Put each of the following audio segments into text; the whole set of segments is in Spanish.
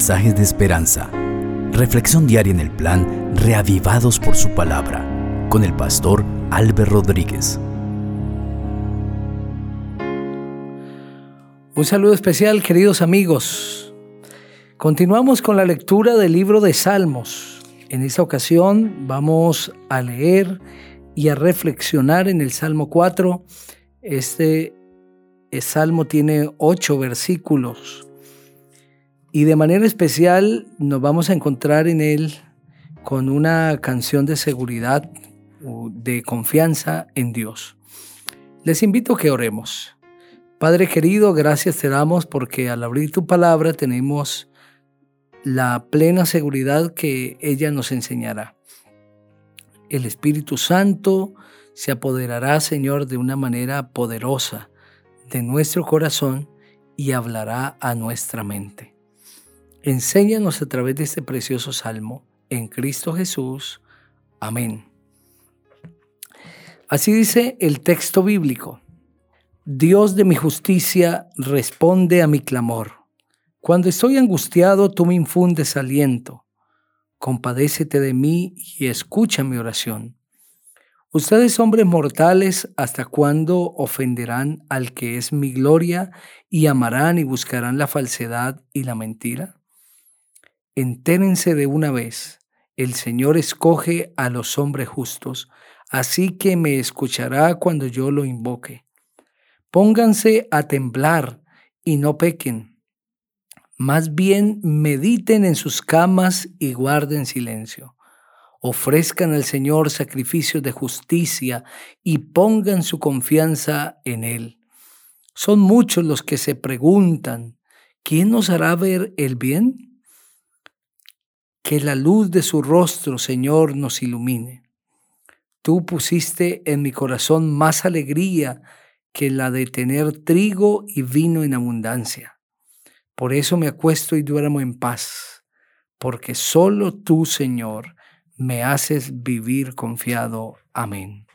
mensajes de esperanza. Reflexión diaria en el plan Reavivados por su palabra con el pastor Álvaro Rodríguez. Un saludo especial, queridos amigos. Continuamos con la lectura del libro de Salmos. En esta ocasión vamos a leer y a reflexionar en el Salmo 4. Este Salmo tiene ocho versículos y de manera especial nos vamos a encontrar en él con una canción de seguridad, de confianza en Dios. Les invito a que oremos. Padre querido, gracias te damos porque al abrir tu palabra tenemos la plena seguridad que ella nos enseñará. El Espíritu Santo se apoderará, Señor, de una manera poderosa de nuestro corazón y hablará a nuestra mente. Enséñanos a través de este precioso salmo en Cristo Jesús. Amén. Así dice el texto bíblico. Dios de mi justicia responde a mi clamor. Cuando estoy angustiado, tú me infundes aliento. Compadécete de mí y escucha mi oración. Ustedes, hombres mortales, ¿hasta cuándo ofenderán al que es mi gloria y amarán y buscarán la falsedad y la mentira? Entérense de una vez, el Señor escoge a los hombres justos, así que me escuchará cuando yo lo invoque. Pónganse a temblar y no pequen. Más bien mediten en sus camas y guarden silencio ofrezcan al Señor sacrificios de justicia y pongan su confianza en Él. Son muchos los que se preguntan, ¿quién nos hará ver el bien? Que la luz de su rostro, Señor, nos ilumine. Tú pusiste en mi corazón más alegría que la de tener trigo y vino en abundancia. Por eso me acuesto y duermo en paz, porque solo tú, Señor, me haces vivir confiado. Amén.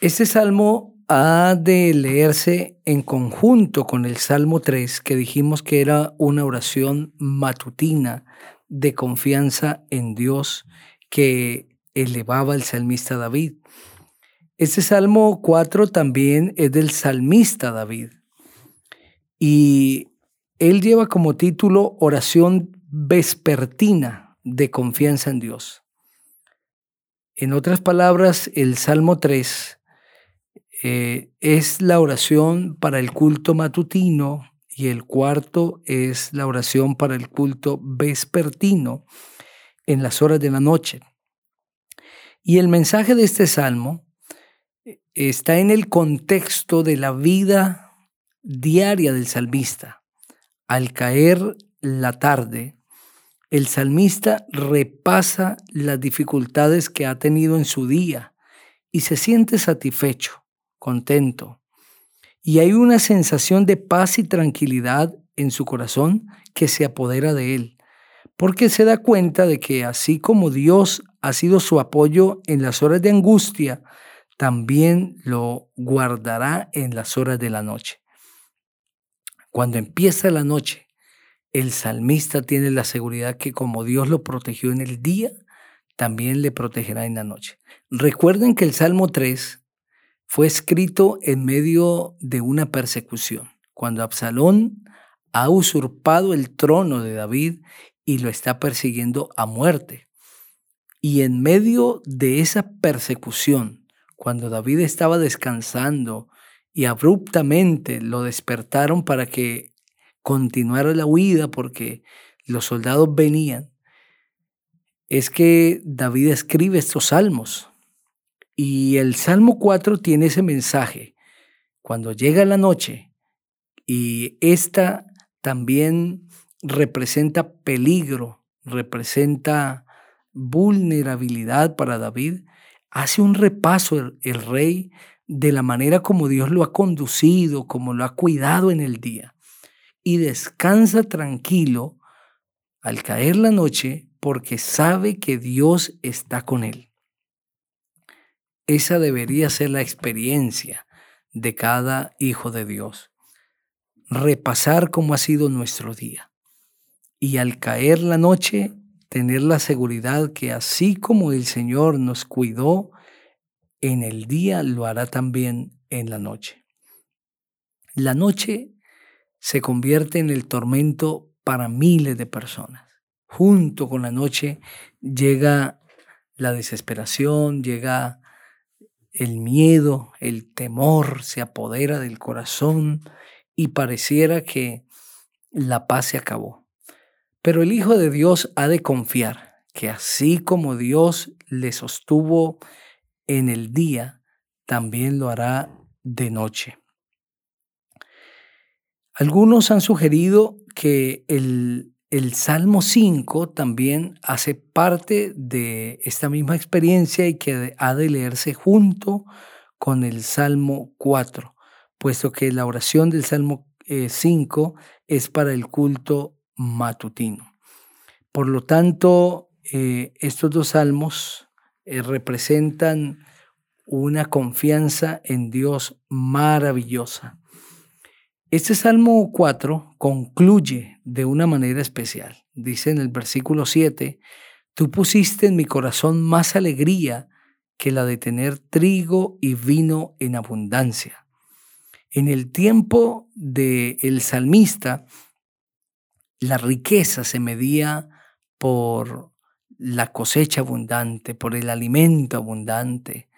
Este salmo ha de leerse en conjunto con el Salmo 3, que dijimos que era una oración matutina de confianza en Dios que elevaba el salmista David. Este Salmo 4 también es del salmista David. Y él lleva como título Oración vespertina de confianza en Dios. En otras palabras, el Salmo 3 eh, es la oración para el culto matutino y el cuarto es la oración para el culto vespertino en las horas de la noche. Y el mensaje de este salmo eh, está en el contexto de la vida diaria del salmista. Al caer la tarde, el salmista repasa las dificultades que ha tenido en su día y se siente satisfecho, contento. Y hay una sensación de paz y tranquilidad en su corazón que se apodera de él, porque se da cuenta de que así como Dios ha sido su apoyo en las horas de angustia, también lo guardará en las horas de la noche. Cuando empieza la noche el salmista tiene la seguridad que como Dios lo protegió en el día, también le protegerá en la noche. Recuerden que el Salmo 3 fue escrito en medio de una persecución, cuando Absalón ha usurpado el trono de David y lo está persiguiendo a muerte. Y en medio de esa persecución, cuando David estaba descansando y abruptamente lo despertaron para que continuar la huida porque los soldados venían, es que David escribe estos salmos. Y el Salmo 4 tiene ese mensaje. Cuando llega la noche y esta también representa peligro, representa vulnerabilidad para David, hace un repaso el, el, rey de la manera como Dios lo ha conducido, como lo ha cuidado en el día y descansa tranquilo al caer la noche porque sabe que Dios está con él. Esa debería ser la experiencia de cada hijo de Dios. repasar cómo ha sido nuestro día. Y al caer la noche, tener la seguridad que así como el Señor nos cuidó en el día, lo hará también en la noche. La noche se convierte en el tormento para miles de personas. Junto con la noche llega la desesperación, llega el miedo, el temor se apodera del corazón y pareciera que la paz se acabó. Pero el Hijo de Dios ha de confiar que así como Dios le sostuvo en el día, también lo hará de noche. Algunos han sugerido que el, el Salmo 5 también hace parte de esta misma experiencia y que ha de leerse junto con el Salmo 4, puesto que la oración del Salmo 5 eh, es para el culto matutino. Por lo tanto, eh, estos dos salmos eh, representan una confianza en Dios maravillosa. Este Salmo 4 concluye de una manera especial. Dice en el versículo 7, Tú pusiste en mi corazón más alegría que la de tener trigo y vino en abundancia. En el tiempo del el salmista, la riqueza se medía por la cosecha abundante, por el alimento abundante,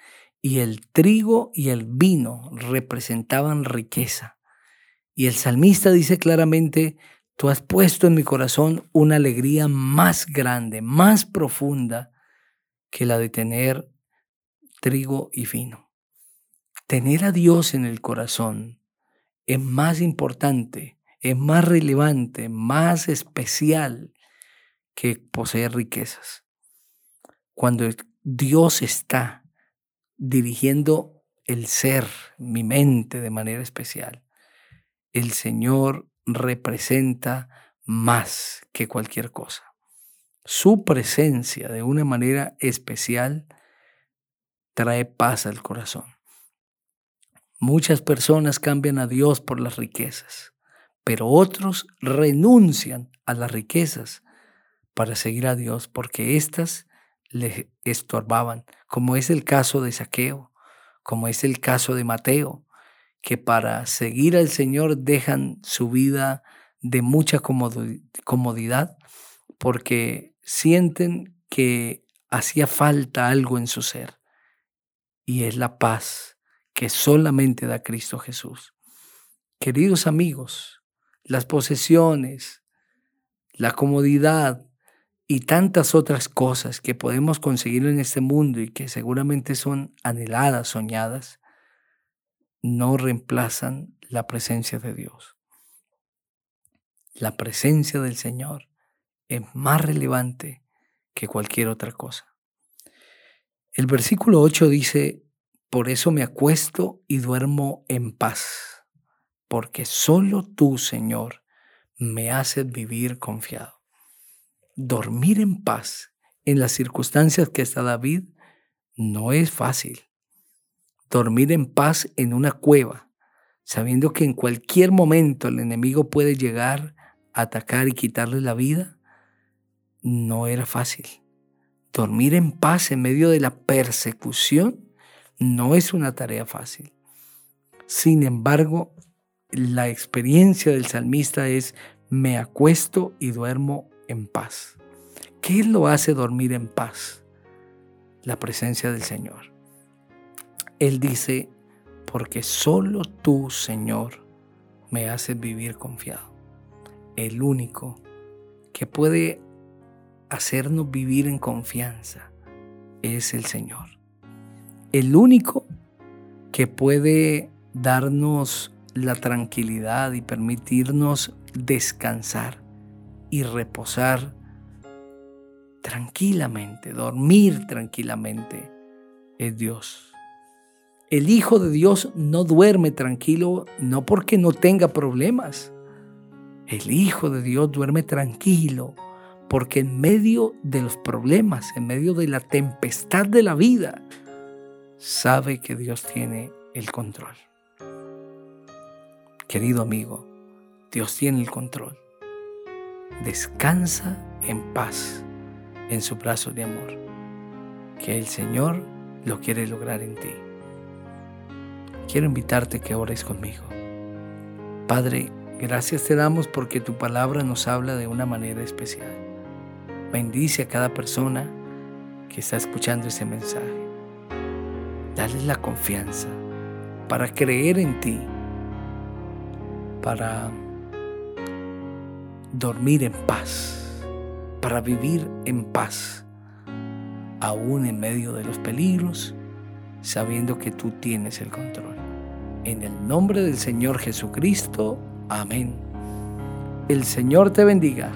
y el trigo y el vino representaban riqueza. Y el salmista dice claramente, tú has puesto en mi corazón una alegría más grande, más profunda que la de tener trigo y vino. Tener a Dios en el corazón es más importante, es más relevante, más especial que poseer riquezas. Cuando Dios está dirigiendo el ser, mi mente de manera especial, el Señor representa más que cualquier cosa. Su presencia de una manera especial trae paz al corazón. Muchas personas cambian a Dios por las riquezas, pero otros renuncian a las riquezas para seguir a Dios porque éstas les estorbaban, como es el caso de Saqueo, como es el caso de Mateo, que para seguir al Señor dejan su vida de mucha comodidad porque sienten que hacía falta algo en su ser y es la paz que solamente da Cristo Jesús. Queridos amigos, las posesiones, la comodidad y tantas otras cosas que podemos conseguir en este mundo y que seguramente son anheladas, soñadas, no reemplazan la presencia de Dios. La presencia del Señor es más relevante que cualquier otra cosa. El versículo 8 dice, por eso me acuesto y duermo en paz, porque solo tú, Señor, me haces vivir confiado. Dormir en paz en las circunstancias que está David no es fácil dormir en paz en una cueva, sabiendo que en cualquier momento el enemigo puede llegar a atacar y quitarle la vida, no era fácil. Dormir en paz en medio de la persecución no es una tarea fácil. Sin embargo, la experiencia del salmista es me acuesto y duermo en paz. ¿Qué lo hace dormir en paz? La presencia del Señor. Él dice, porque solo tú, Señor, me haces vivir confiado. El único que puede hacernos vivir en confianza es el Señor. El único que puede darnos la tranquilidad y permitirnos descansar y reposar tranquilamente, dormir tranquilamente, es Dios. El Hijo de Dios no duerme tranquilo no porque no tenga problemas. El Hijo de Dios duerme tranquilo porque en medio de los problemas, en medio de la tempestad de la vida, sabe que Dios tiene el control. Querido amigo, Dios tiene el control. Descansa en paz en su brazo de amor, que el Señor lo quiere lograr en ti. Quiero invitarte que ores conmigo. Padre, gracias te damos porque tu palabra nos habla de una manera especial. Bendice a cada persona que está escuchando este mensaje. Dale la confianza para creer en ti, para dormir en paz, para vivir en paz, aún en medio de los peligros, sabiendo que tú tienes el control. En el nombre del Señor Jesucristo, amén. El Señor te bendiga.